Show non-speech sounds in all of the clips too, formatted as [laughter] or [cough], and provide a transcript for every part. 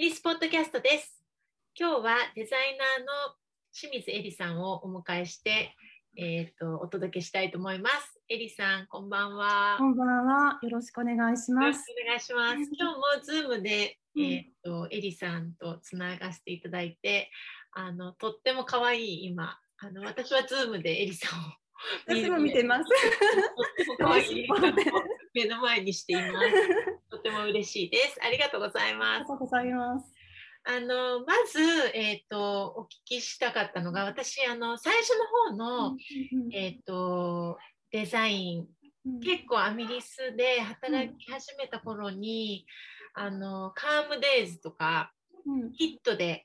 ミニスポッドキャストです。今日はデザイナーの清水恵里さんをお迎えして、えっ、とお届けしたいと思います。恵里さん、こんばんは。こんばんは。よろしくお願いしよろします。くお願いします。今日もズームで、うんえっ、とエリさんとつながせていただいて、あのとっても可愛い今、あの私はズームでエリさんを私も見てます。とっても可愛い目の前にしています。とても嬉しいです。ありがとうございあますりが。とうございます。あのまず、えっとお聞きしたかったのが私あの最初の方の、えっとデザインうん結構アミリスで働き始めた頃に、あのカームデイズとかうんヒットで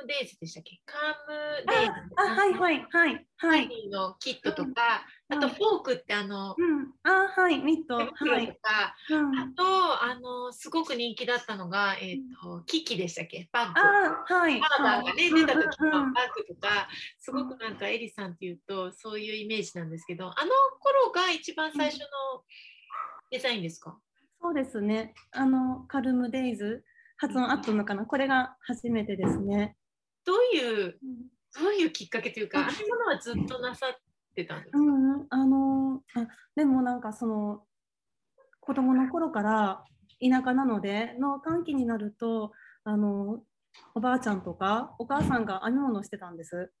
ムデイズでしたっけ？カームデイズあ、はいはいはいはい。のキットとか、あとはいフォークってあの、うん。あ、はいミット。は手袋とい。か、うん。あとあのすごく人気だったのが、えっとキキでしたっけ？バッグ。あ、はい。パーダーがね、出た時うんうんのバッグとか、すごくなんかエリさんっていうと、そういうイメージなんですけど、あの頃が一番最初のデザインですか、そうですね。あのカルムデイズ発音合ってるのかな？これが初めてですね。どういう、どういうきっかけというか、あああいうものはずっとなさってたんですか、うん。うん、あのあでもなんかその子供の頃から田舎なので農閑期になるとあのおばあちゃんとかお母さんが編み物をしてたんです。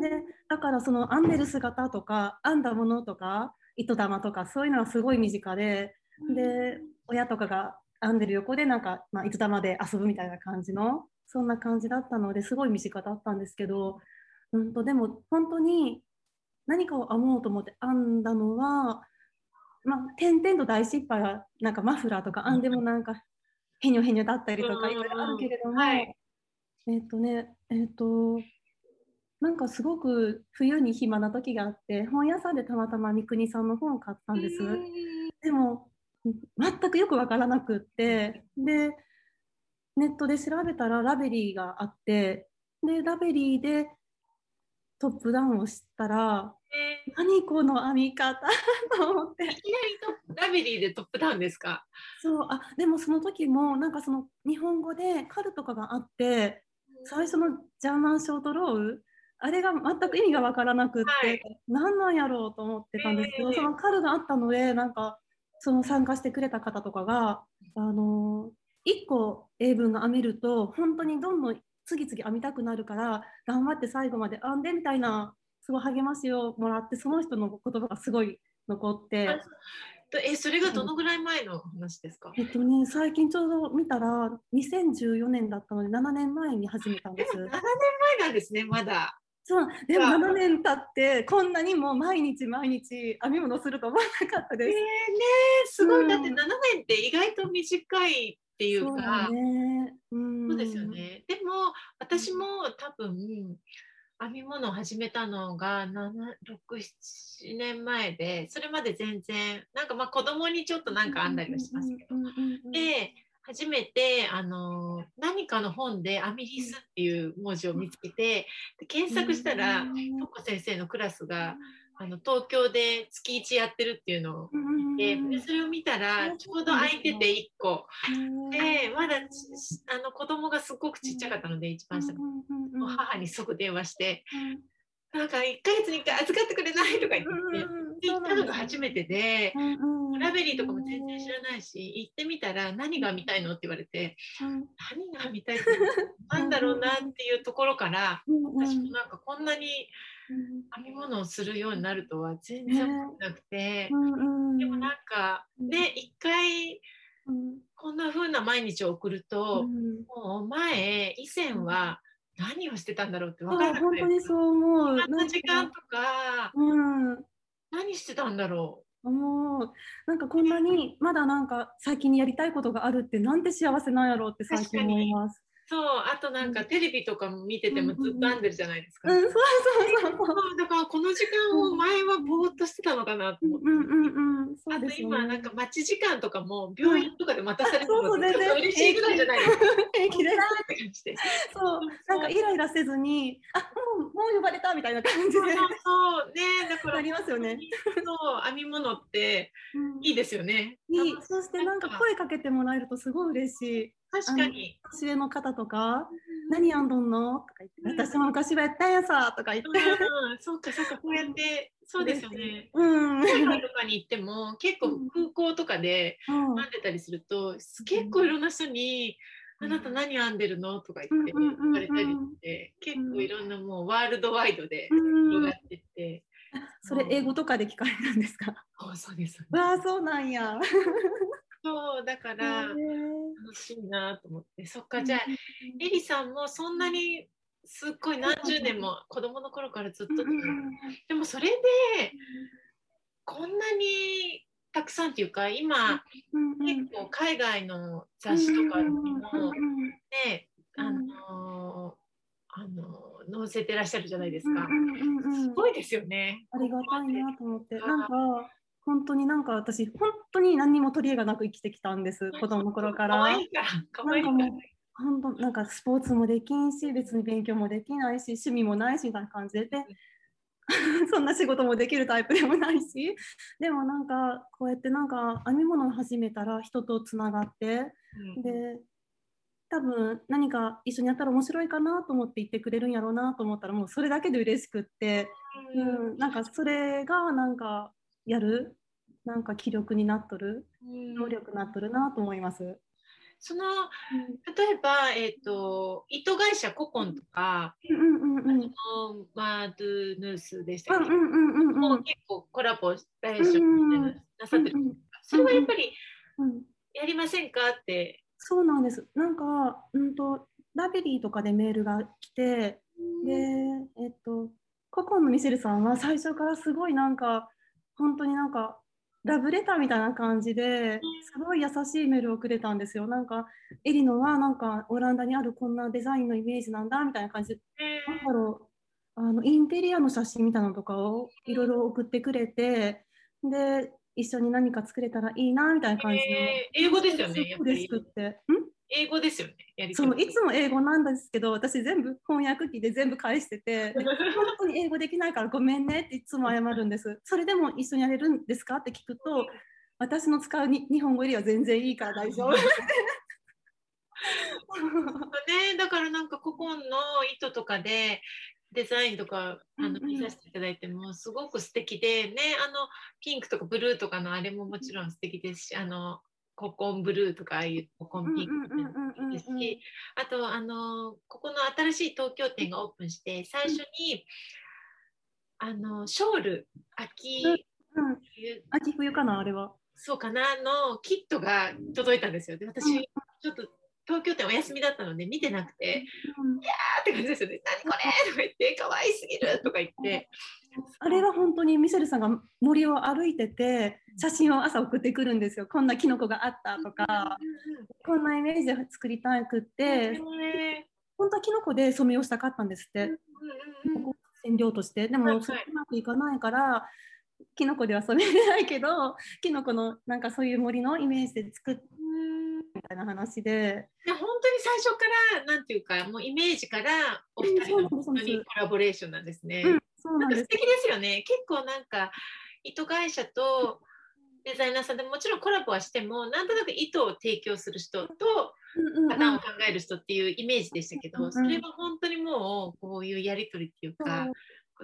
でだからその編んでる姿とか編んだものとか糸玉とかそういうのはすごい身近でで親とかが編んでる横でなんか、まあ、糸玉で遊ぶみたいな感じのそんな感じだったのですごい身近だったんですけど、うん、とでも本当に何かを編もうと思って編んだのは、まあ、点々と大失敗はなんかマフラーとか編んでもなんかへにょへにょだったりとうんかいろいろあるけれども、はい。えっ、とねえっ、となんかすごく冬に暇な時があって本屋さんでたまたま三國さんの本を買ったんです。でも全くよく分からなくってでネットで調べたらラベリーがあってでラベリーでトップダウンをしたらえ何この編み方？と思って。ーいきなりラベリーでトップダウンですか？そう。あでもその時もなんかその日本語でカルとかがあって最初のジャーマンショートローウあれが全く意味が分からなくって、はい。何なんやろうと思ってたんですけど、ええそのカルがあったのでなんかその参加してくれた方とかがあの1個英文が編めると本当にどんどん次々編みたくなるから頑張って最後まで編んでみたいなすごい励ましをもらってその人の言葉がすごい残って。えそれがどのぐらい前の話ですか、えっとね、最近ちょうど見たら2014年だったので7年前に始めたんです。[laughs] 7年前なんですねまだ。そう。でもあ。7年経ってこんなにも毎日毎日編み物すると思わなかったえー、でねす。すごい、うん。だって7年って意外と短いっていうかそうですよ。ね。でも私も多分編み物を始めたのが67年前でそれまで全然なんかまあ子供にちょっとなんか編んだりはしますけど。で初めてあの何かの本でアミリスっていう文字を見つけてで検索したらうんトコ先生のクラスがあの東京で月1やってるっていうのを見てそれを見たらちょうど空いてて1個。でまだちあの子供がすごくちっちゃかったので一番下の。う母に即電話してうん。なんか1ヶ月に1回預かってくれないとか言ってうんでうん。行ったのが初めてでラベリーとかも全然知らないし行ってみたら何が見たいのって言われてうん。何が見たいってなんだろうなっていうところから私もなんかこんなに編み物をするようになるとは全然思ってなくて。うんうんでもなん。かね一回うん。こんな風な毎日を送ると、うん。もう前以前は何をしてたんだろうって分からなくて本当にそう思う。暇な時間とかうん、何してたんだろ思う。なんかこんなにまだなんか最近やりたいことがあるってなんて幸せなんやろうって最近思います。うそうあとなんかテレビとかも見ててもずっと編んでるじゃないですか、うん、そうそうそうそう。そうだからこの時間を前はぼーっとしてたのかなと思って、うんうんうん、そあとうですよね。今なんか待ち時間とかも病院とかで待たされるのがちょっと全然嬉しいぐらいじゃないですか。平気です。って感じでそう、なんかイライラせずに、あ、もうもう呼ばれたみたいな感じでそうねだからなりますよね。そう編み物ってうんいいですよね。いい。そしてなんか声かけてもらえるとすごい嬉しい。確かに。年上の方とか「何やんどんの?」とか言って「私も昔はやったんやさ」とか言って。うん、そうかそうかこうやって [laughs] そうですよね。うん。海外とかに行っても結構空港とかでうん編んでたりすると結構いろんな人に「あなた何編んでるの?」とか言って言われたりして結構いろんなもうワールドワイドでうん広がってって。それ英語とかで聞かれるんですか？あ [laughs] そうです。わあそうなんや。そうだかへらー。楽しいなと思って。そっかじゃあエリさんもそんなにすっごい何十年も子供の頃からずっとでもそれでこんなにたくさんっていうか今結構海外の雑誌とかにもねあのあの載せてらっしゃるじゃないですか。すごいですよね。ありがたいなと思って、はいなんか本当になんか私本当に何にも取り柄がなく生きてきたんです子供の頃か可ら。から可愛いから。本当なんかスポーツもできんし別に勉強もできないし趣味もないしみたいな感じで。で [laughs] そんな仕事もできるタイプでもないし。[laughs] でもなんかこうやってなんか編み物を始めたら人とつながって。うん。で多分何か一緒にやったら面白いかなと思って言ってくれるんやろうなと思ったらもうそれだけで嬉しくって、うん、なんかそれがなんかやる？なんか気力になっとる？うん。能力になっとるなと思います。その例えば、えー、と糸会社ココンとか、うんうんうんうん。あのマードゥヌースでしたっけ、うんうんうんうんうん。もう結構コラボレーションみたいなのなさってるん。ですか、それはやっぱりうんやりませんか？って。そうなんです。なんか、うんと、ラベリーとかでメールが来て、で、えっと、ココンのミシェルさんは最初からすごいなんか、本当になんか、ラブレターみたいな感じですごい優しいメールをくれたんですよ。なんか、エリノはなんか、オランダにあるこんなデザインのイメージなんだみたいな感じで、えなんだろう、あのインテリアの写真みたいなのとかをいろいろ送ってくれて、で、一緒に何か作れたらいいなみたいな感じの。えー英語ですよねやっぱり。英語ですよね。そのいつも英語なんですけど私全部翻訳機で全部返しててで [laughs] 本当に英語できないからごめんねっていつも謝るんです。それでも一緒にやれるんですかって聞くと私の使うに日本語よりは全然いいから大丈夫。[laughs] [laughs] ね、だからなんかココンの糸とかでデザインとかあの見させていただいてもすごく素敵でねあのピンクとかブルーとかのあれももちろん素敵ですしあのココンブルーとかああいうココンピンクみたいなのもいいですしあとあのここの新しい東京店がオープンして最初にあのショール秋うん冬。秋冬かなあれは。そうかなのキットが届いたんですよ。で私ちょっと東京店お休みだったので見てなくてうん。あーって感じですよね。何これとか言って、可愛すぎるとか言って。[laughs] あれは本当にミシェルさんが森を歩いてて写真を朝送ってくるんですよ。こんなキノコがあったとか。こんなイメージで作りたくって。本当はキノコで染めをしたかったんですって。染料として。でも、うまくいかないからキノコでは染めれないけどキノコのなんかそういう森のイメージで作ったいな話で。で本当に最初からなんていうかもうイメージからお二人の本当にコラボレーションなんですね。うんそうなんです。素敵ですよね。結構なんか糸会社とデザイナーさんでもちろんコラボはしてもなんとなく糸を提供する人とパターンを考える人っていうイメージでしたけど、うんそれは本当にもうこういうやり取りっていうか、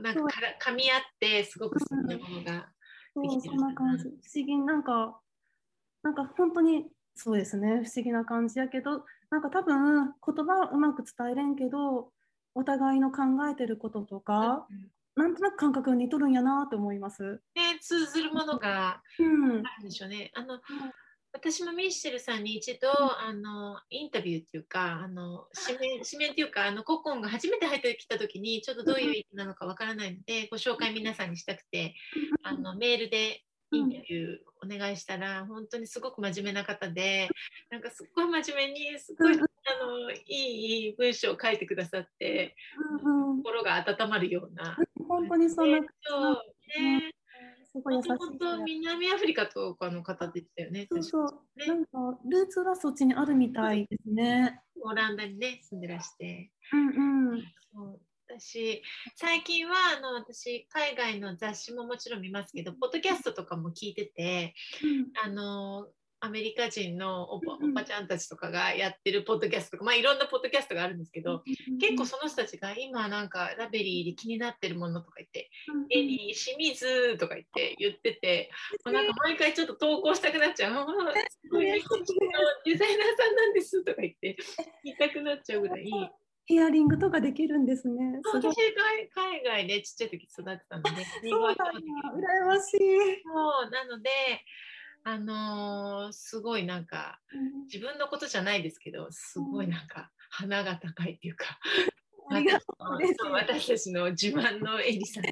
なんかから噛み合ってすごく素敵なものができてるそんな感じ。不思議。なんかなんか本当にそうですね。不思議な感じやけどなんか多分言葉はうまく伝えれんけどお互いの考えてることとか、うんなんとなく感覚が似とるんやなと思います。ね、通ずるものがうん。あるんでしょうね。あの私もミッシェルさんに一度、あのインタビューっていうかあの指名指名っていうかあのココンが初めて入ってきた時にちょっとどういう意味なのかわからないのでご紹介皆さんにしたくてあのメールでインタビューお願いしたら本当にすごく真面目な方でなんかすっごい真面目にすごいあのいい文章を書いてくださってうんうん心が温まるような。本当にそんな、えっとねすごい優しいもともと人南アフリカとかの方でしたよね。そうそう、ねなんかルーツはそっちにあるみたいですね。オランダにね住んでらして。うんうん。そう私最近はあの私海外の雑誌ももちろん見ますけどポッドキャストとかも聞いててあのアメリカ人のおばおばちゃんたちとかがやってるポッドキャストとか、まあ、いろんなポッドキャストがあるんですけど、結構その人たちが今なんかラベリーで気になってるものとか言って「エリー清水」とか言って言ってて、もうなんか毎回ちょっと投稿したくなっちゃう「[laughs] あーすごいデザイナーさんなんです」とか言って言いたくなっちゃうぐらい。ヒアリングとかできるんですね。す私海海外でちっちゃい時育ってたので、そうだ羨ましい。そうなので、あのーすごいなんか自分のことじゃないですけどすごいなんか鼻が高いっていうか、[laughs] ありがとうそう私たちの自慢のエリさんあ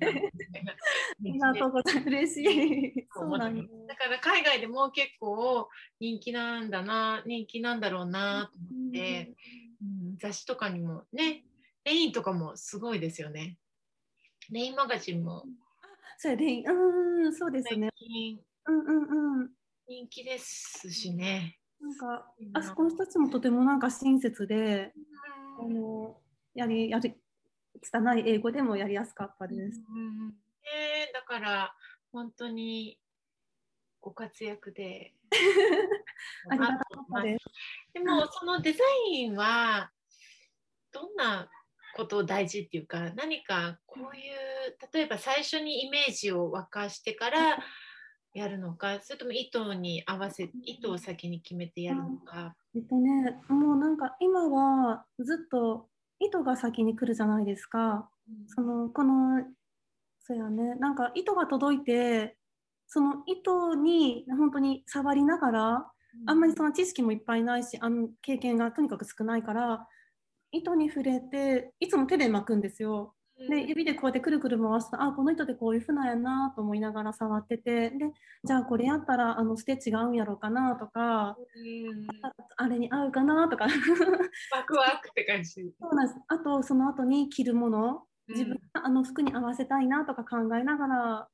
りがとうございます。嬉しい。[laughs] そうなんだ。だから海外でも結構人気なんだな人気なんだろうなと思って、うん、雑誌とかにもねレインとかもすごいですよね。レインマガジンも。それでいい、うん、そうです最ね。近。うんうんうん。人気ですしね、なんか、あそこの人たちもとてもなんか親切で、あの、やり、やり、拙い英語でもやりやすかったです。うん。ねえだから本当にご活躍で [laughs] ありがです。でもそのデザインはどんなことを大事っていうか何かこういう例えば最初にイメージを沸かしてからやるのかそれとも糸に合わせ糸を先に決めてやるのか。えっとね、もうなんか今はずっと糸が先に来るじゃないですか。そのこのそうやねなんか糸が届いてその糸に本当に触りながらあんまりその知識もいっぱいないしあの経験がとにかく少ないから糸に触れていつも手で巻くんですよ。で指でこうやってくるくる回すとあこの糸でこういうふうなんやなと思いながら触っててでじゃあこれやったらあのステッチが合うんやろうかなとかあれに合うかなとか。ワクワクって感じ。そうなんです。あとその後に着るもの。自分があの服に合わせたいなとか考えながら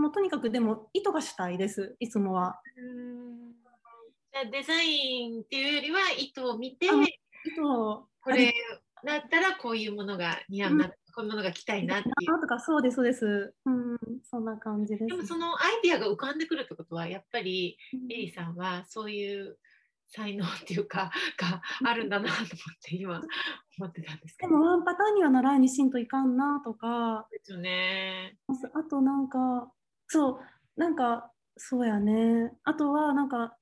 もうとにかくでも糸が主体ですいつもは。うんじゃあデザインっていうよりは糸を見てあ糸をこれだったらこういうものが似合うな、こういうものが着たいなっていう。あとかそうですそうです。うんそんな感じです。でもそのアイディアが浮かんでくるってことはやっぱりうんエリさんはそういう才能っていうかがあるんだなと思って今思ってたんですけど。でもワンパターンには習いにしんといかんなとかですよね。あとなんかそうなんかそうやね。あとはなんか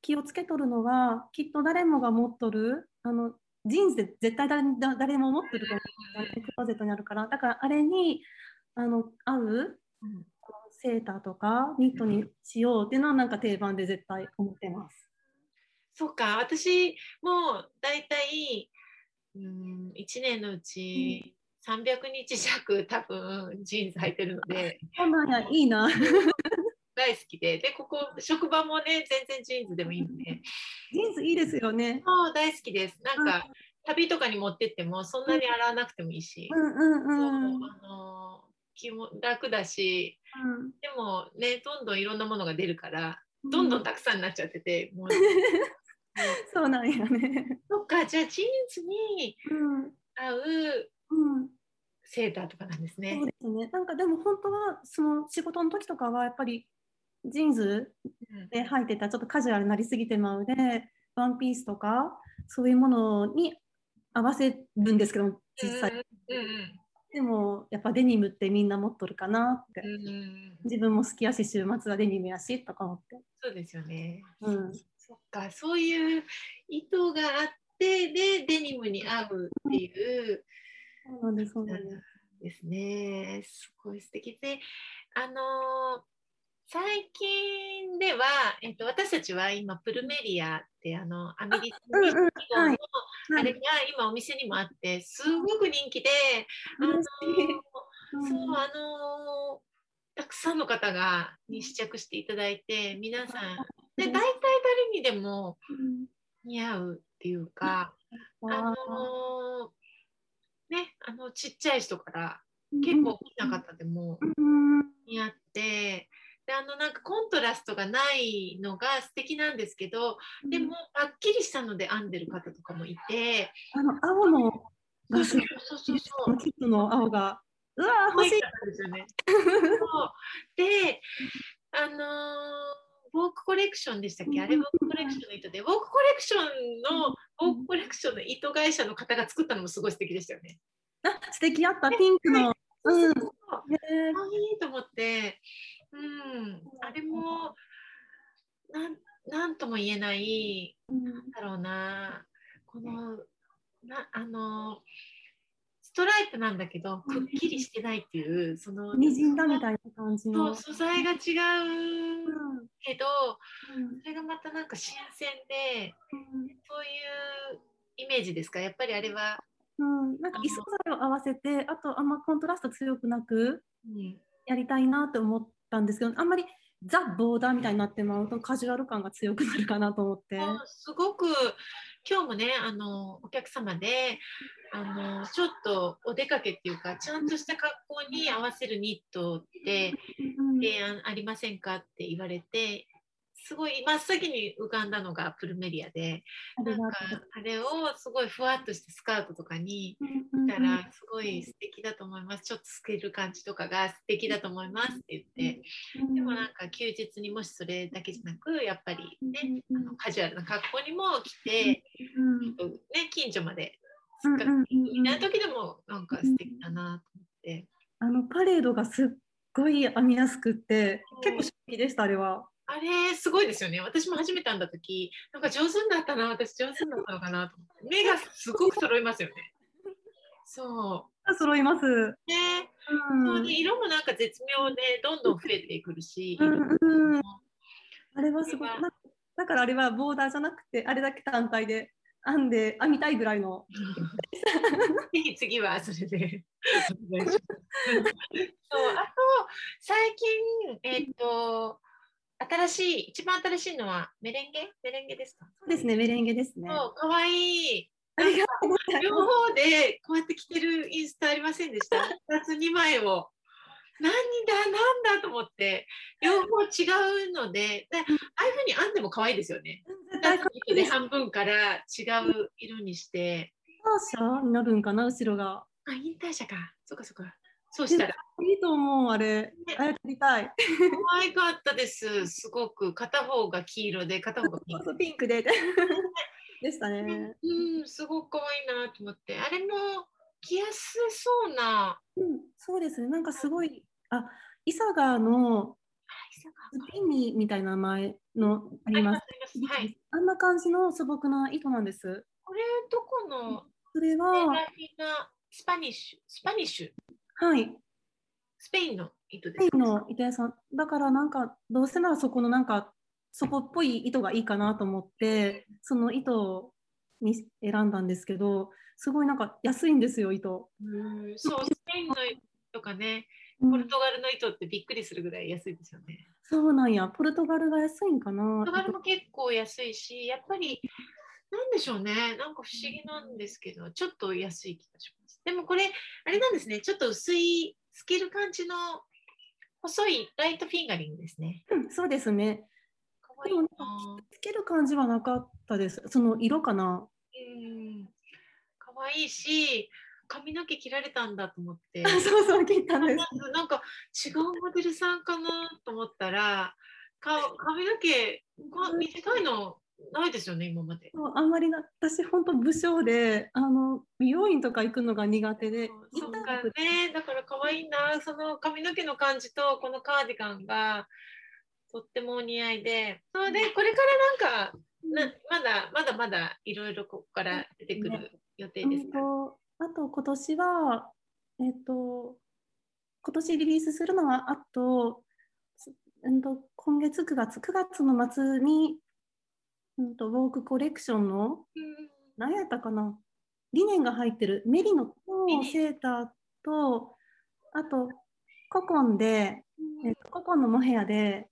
気をつけとるのはきっと誰もが持っとるあのジーンズで絶対誰だ誰も持ってると思う。クローゼットにあるから。だからあれにあの合ううんセーターとかニットにしようっていうのはなんか定番で絶対思ってます。そうか。私もだいたいうん1年のうち300日弱多分ジーンズ履いてるので。いいな。[laughs] 大好きで。でここ職場もね全然ジーンズでもいいので。ジーンズいいですよね。そう大好きです。なんか旅とかに持ってってもそんなに洗わなくてもいいし、うんうんうん。あの気も楽だし。でもねどんどんいろんなものが出るからどんどんたくさんになっちゃってて、もうもう。[laughs] そうなんやね。そっかじゃあジーンズにうん。合ううん。セーターとかなんですねそう。ですね。なんかでも本当はその仕事の時とかはやっぱりジーンズうんで履いてたらちょっとカジュアルになりすぎてまうで、ワンピースとかそういうものに合わせるんですけど実際。うんうんでもやっぱデニムってみんな持っとるかなって。自分も好きやし週末はデニムやしとか思って。そうですよね。うん。そっかそういう意図があってでデニムに合うっていうそうなんですそうなんです。ですね。すごい素敵。で、あのー最近では、えっと、私たちは今プルメリアってあのアメリカのはい。あれが今お店にもあってすごく人気で、あのーそうあのーたくさんの方がに試着していただいて皆さんで大体誰にでもうん。似合うっていうか、あのーねあのちっちゃい人から結構大きな方でもうん似合ってであのなんかコントラストがないのが素敵なんですけどでもはっきりしたので編んでる方とかもいてあの青のそうそうそうそう。そうキットの青がうわー欲しい。ですよね。であのーボークコレレクションでしたっけ？あれウォークコレクションの糸で、ウォークコレクションの、ウォークコレクションの糸会社の方が作ったのもすごい素敵でしたよね。あ素敵あった。ピンクの。うん。あいいと思って、うん、あれもなんなんとも言えないうんなんだろうな。このなあのストライプなんだけどくっきりしてないっていうそのにじんだみたいな感じその。う素材が違ううんけどうん。それがまたなんか新鮮でうん。そういうイメージですか？やっぱりあれは、うん、なんか異素材を合わせてあとあんまコントラスト強くなくうん、やりたいなって思ったんですけどあんまりザ・ボーダーみたいになってまうとカジュアル感が強くなるかなと思って。すごく今日もねあのお客様であのちょっとお出かけっていうかちゃんとした格好に合わせるニットってうん提案ありませんかって言われてすごい真っ先に浮かんだのがプルメリアであなんかあれをすごいふわっとしたスカートとかにうんしたらすごい素敵だと思います。ちょっと透ける感じとかが素敵だと思いますって言って。うんでもなんか休日にもしそれだけじゃなくやっぱりねうんあのカジュアルな格好にも着て、うんね、近所までいな時でもなんか素敵だなと思って、あのパレードがすっごい編みやすくってうん。結構衝撃でしたあれは。あれすごいですよね。私も初めて編んだ時なんか上手になったな私上手になったのかなと思って。目がすごく揃いますよね。そ揃います。うね、うん色もなんか絶妙でどんどん増えてくるし、うんうんあれはすごい。だからあれはボーダーじゃなくてあれだけ単体で編んで編みたいぐらいの。[laughs] 次はそれで。[laughs] そう。あと最近えっ、と新しい一番新しいのはメレンゲ？メレンゲですか？そうですねメレンゲですね。そう可愛いい両。方でこうやって着てるインスタありませんでした？二つ二枚を。何だなんだと思って両方違うのででああいうふうに編んでも可愛いですよね。いいで半分から違う色にしてターシャになるんかな？後ろが。あ引退者かそっかそっかそうしたらいいと思うあれ。ねあれやりたい。可愛かったです。すごく片方が黄色で片方がピンク。ピンクで。でしたね。うん、すごく可愛いなと思って。あれも着やすそうな。うん、そうですね。なんかすごい、あ、イサガーのスピニみたいな名前のああります。はい。あんな感じの素朴な糸なんです。これどこの？それは、スパニッシュスパニッシュはい、スペインの糸でスペイすンの糸屋さん。だからなんか、どうせならそこのなんか、そこっぽい糸がいいかなと思って、その糸に選んだんですけど、すごいなんか安いんですよ、糸。うんそう、スペインの糸とかね、うんポルトガルの糸ってびっくりするぐらい安いですよね。そうなんや、ポルトガルが安いんかな？ポルトガルも結構安いし、やっぱり、なんでしょうね、なんか不思議なんですけど、ちょっと安い気がします。でもこれ、あれなんですね、ちょっと薄い、透ける感じの細いライトフィンガリングですね。うんそうですね。かわいいなつける感じはなかったです。その色かな。うん、かわいいし、髪の毛切られたんだと思って。[laughs] そうそう、聞いたんです。なんか違うモデルさんかなと思ったら、か髪の毛こ短いのないですよね、今まで。あんまりな私本当武将であの美容院とか行くのが苦手でそうか。ね、だから可愛いな、その髪の毛の感じとこのカーディガンがとってもお似合いで、それでこれからなんか、なまだまだまだいろいろここから出てくる予定ですか？うんとあと今年はえっ、と今年リリースするのはあと,、うん、と今月9月9月の末に、うん、とウォークコレクションのうん何やったかな？理念が入ってるメリノとリネンセーターとあとココンで、えっとココンのモヘアで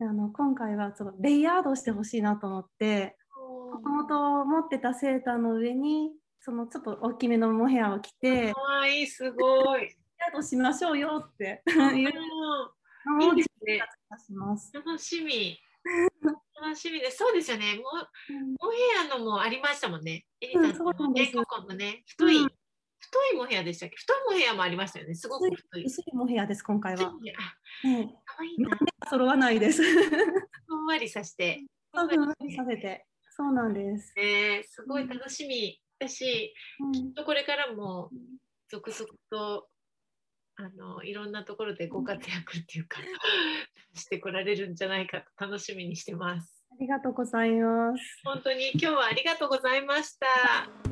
あの今回はちょっとレイヤードしてほしいなと思ってもともと持ってたセーターの上にそのちょっと大きめのモヘアを着てかわいい、すごい。レイヤードしましょうよって [laughs] いううんのをいいですね。します。楽しみ。楽しみです。そうですよね。もうモヘアのもありましたもんね。エリさんうんそうなんですココンのね、太い、うん太いモヘアでしたっけ？太いモヘアもありましたよね。すごく太い。薄いモヘアです今回は。かわいいな。か揃わないです。わわりさせて。ふんわりさせて。そうなんです。ね、すごい楽しみだし、うんきっとこれからも続々とあのいろんなところでご活躍っていうか、[laughs] してこられるんじゃないかと楽しみにしてます。ありがとうございます。本当に今日はありがとうございました。